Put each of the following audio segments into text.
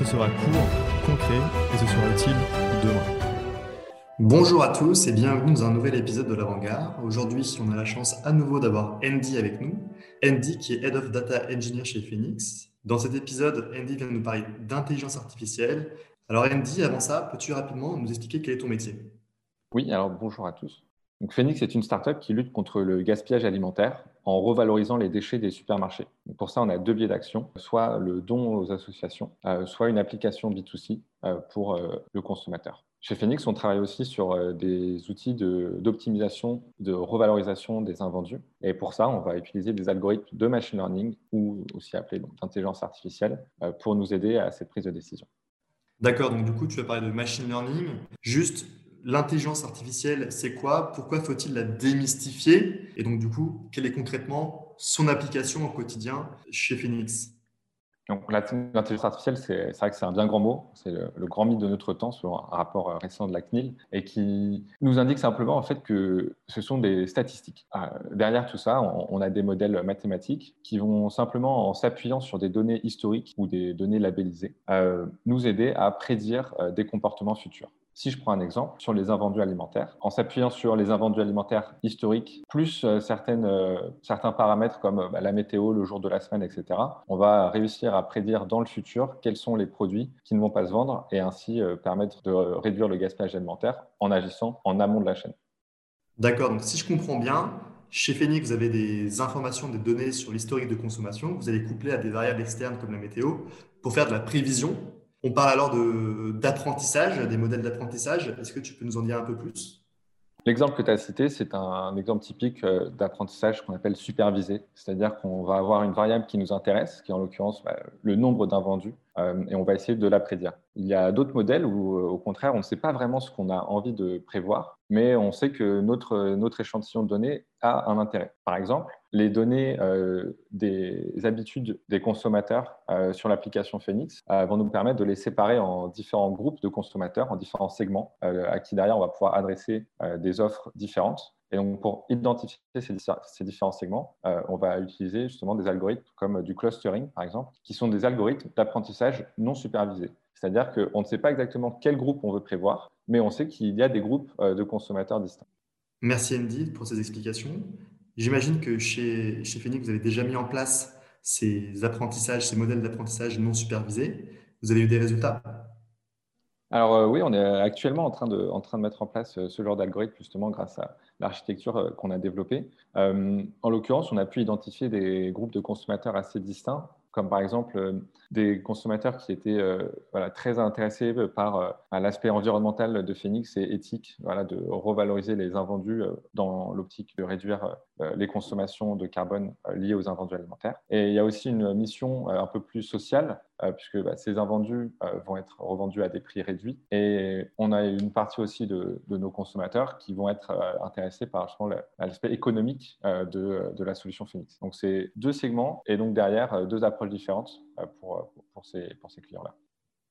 Ce sera court, concret et ce sera utile demain. Bonjour à tous et bienvenue dans un nouvel épisode de l'Avant-Garde. Aujourd'hui, on a la chance à nouveau d'avoir Andy avec nous. Andy qui est Head of Data Engineer chez Phoenix. Dans cet épisode, Andy vient nous parler d'intelligence artificielle. Alors Andy, avant ça, peux-tu rapidement nous expliquer quel est ton métier? Oui, alors bonjour à tous. Phoenix est une startup qui lutte contre le gaspillage alimentaire en revalorisant les déchets des supermarchés. pour ça, on a deux biais d'action, soit le don aux associations, euh, soit une application B2C euh, pour euh, le consommateur. Chez Phoenix, on travaille aussi sur des outils d'optimisation, de, revalorisation des invendus. Et pour ça, on va utiliser des algorithmes de machine learning, ou aussi appelés d'intelligence artificielle, pour nous aider à cette prise de décision. D'accord, donc du coup, tu vas parler de machine learning. Juste, l'intelligence artificielle, c'est quoi? Pourquoi faut-il la démystifier? Et donc, du coup, quelle est concrètement son application au quotidien chez Phoenix? Donc, l'intelligence artificielle, c'est vrai que c'est un bien grand mot. C'est le, grand mythe de notre temps, selon un rapport récent de la CNIL, et qui nous indique simplement en fait que ce sont des statistiques. Euh, derrière tout ça, on, a des modèles mathématiques qui vont simplement, en s'appuyant sur des données historiques ou des données labellisées, euh, nous aider à prédire euh, des comportements futurs. Si je prends un exemple sur les invendus alimentaires, en s'appuyant sur les invendus alimentaires historiques, plus euh, euh, certains paramètres comme euh, bah, la météo, le jour de la semaine, etc., on va réussir à prédire dans le futur quels sont les produits qui ne vont pas se vendre et ainsi permettre de réduire le gaspillage alimentaire en agissant en amont de la chaîne. D'accord, donc si je comprends bien, chez Phoenix, vous avez des informations, des données sur l'historique de consommation, vous allez coupler à des variables externes comme la météo pour faire de la prévision on parle alors d'apprentissage, des modèles d'apprentissage. Est-ce que tu peux nous en dire un peu plus? L'exemple que tu as cité, c'est un, exemple typique euh, d'apprentissage qu'on appelle supervisé. C'est-à-dire qu'on va avoir une variable qui nous intéresse, qui est en l'occurrence bah, le nombre d'invendus, euh, et on va essayer de la prédire. Il y a d'autres modèles où, euh, au contraire, on ne sait pas vraiment ce qu'on a envie de prévoir, mais on sait que notre, notre échantillon de données a un intérêt. Par exemple, les données euh, des habitudes des consommateurs sur l'application Phoenix vont nous permettre de les séparer en différents groupes de consommateurs, en différents segments, à qui derrière on va pouvoir adresser des offres différentes. Et donc, pour identifier ces, différents segments, euh, on va utiliser justement des algorithmes comme du clustering, par exemple, qui sont des algorithmes d'apprentissage non supervisés. C'est-à-dire qu'on ne sait pas exactement quel groupe on veut prévoir, mais on sait qu'il y a des groupes euh, de consommateurs distincts. Merci Andy pour ces explications. J'imagine que chez, chez Phoenix, vous avez déjà mis en place ces apprentissages, ces modèles d'apprentissage non supervisés. Vous avez eu des résultats alors euh, oui, on est actuellement en train de, mettre en place euh, ce genre d'algorithme justement grâce à l'architecture euh, qu'on a développée. en l'occurrence, on a pu identifier des groupes de consommateurs assez distincts, comme par exemple des consommateurs qui étaient très intéressés par l'aspect environnemental de Phoenix et éthique, de revaloriser les invendus dans l'optique de réduire les consommations de carbone liées aux invendus alimentaires. Et il y a aussi une mission un peu plus sociale puisque bah, ces invendus euh, vont être revendus à des prix réduits. Et on a une partie aussi de, nos consommateurs qui vont être euh, intéressés par l'aspect économique de, la solution Phoenix. Donc, c'est deux segments et donc derrière, deux approches différentes pour ces, pour ces clients-là.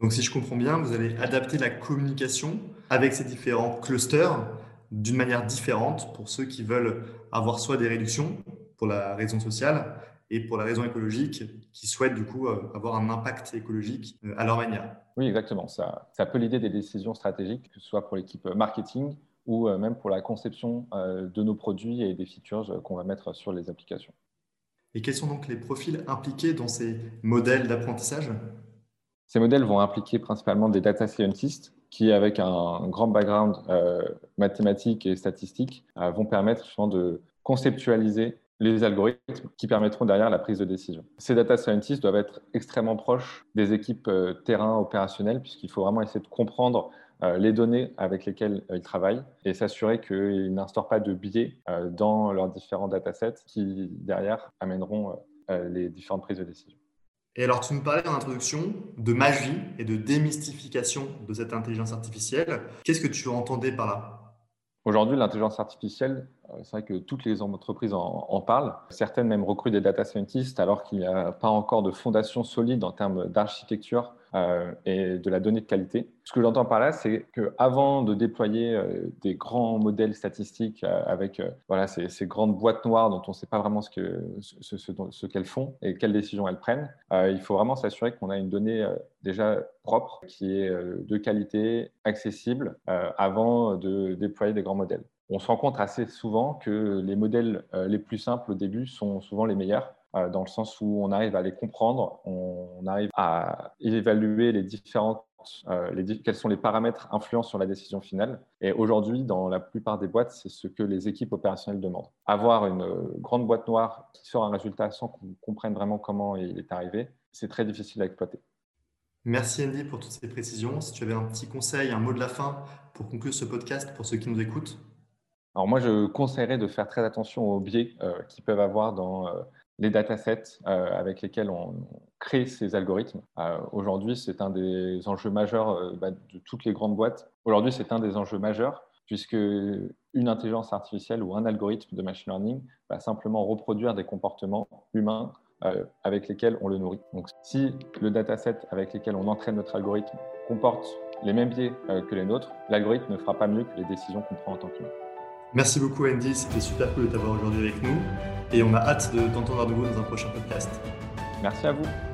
Donc, si je comprends bien, vous allez adapter la communication avec ces différents clusters d'une manière différente pour ceux qui veulent avoir soit des réductions pour la raison sociale, et pour la raison écologique, qui souhaitent du coup euh, avoir un impact écologique euh, à leur manière. Oui, exactement. Ça, ça peut l'idée des décisions stratégiques, que ce soit pour l'équipe marketing ou euh, même pour la conception de nos produits et des features qu'on va mettre sur les applications. Et quels sont donc les profils impliqués dans ces modèles d'apprentissage? Ces modèles vont impliquer principalement des data scientists qui, avec un grand background mathématique et statistique, vont permettre justement de conceptualiser les algorithmes qui permettront derrière la prise de décision. Ces data scientists doivent être extrêmement proches des équipes euh, terrain opérationnelles puisqu'il faut vraiment essayer de comprendre euh, les données avec lesquelles euh, ils travaillent et s'assurer qu'ils n'instaurent pas de biais dans leurs différents datasets qui derrière amèneront les différentes prises de décision. Et alors, tu nous parlais en introduction de magie et de démystification de cette intelligence artificielle. Qu'est-ce que tu entendais par là? Aujourd'hui, l'intelligence artificielle, c'est vrai que toutes les entreprises en, parlent. Certaines même recrutent des data scientists alors qu'il n'y a pas encore de fondation solide en termes d'architecture euh, et de la donnée de qualité. Ce que j'entends par là, c'est qu'avant de déployer euh, des grands modèles statistiques euh, avec voilà, ces, grandes boîtes noires dont on ne sait pas vraiment ce qu'elles ce, ce, qu'elles font et quelles décisions elles prennent, il faut vraiment s'assurer qu'on a une donnée déjà propre, qui est de qualité, accessible, avant de déployer des grands modèles on se rend compte assez souvent que les modèles les plus simples au début sont souvent les meilleurs euh, dans le sens où on arrive à les comprendre, on arrive à évaluer les différentes euh, quels sont les paramètres influents sur la décision finale. Et aujourd'hui, dans la plupart des boîtes, c'est ce que les équipes opérationnelles demandent. Avoir une euh, grande boîte noire qui sort un résultat sans qu'on comprenne vraiment comment il est arrivé, c'est très difficile à exploiter. Merci Andy pour toutes ces précisions. Si tu avais un petit conseil, un mot de la fin pour conclure ce podcast pour ceux qui nous écoutent. Alors moi, je conseillerais de faire très attention aux biais qu'ils peuvent avoir dans les datasets euh, avec lesquels on, crée ces algorithmes. Euh, aujourd'hui, c'est un des enjeux majeurs euh, bah, de toutes les grandes boîtes. Aujourd'hui, c'est un des enjeux majeurs puisque une intelligence artificielle ou un algorithme de machine learning va simplement reproduire des comportements humains avec lesquels on le nourrit. Donc, si le dataset avec lequel on entraîne notre algorithme comporte les mêmes biais que les nôtres, l'algorithme ne fera pas mieux que les décisions qu'on prend en tant qu'humain. Merci beaucoup Andy, c'était super cool de t'avoir aujourd'hui avec nous et on a hâte de t'entendre à nouveau dans un prochain podcast. Merci à vous.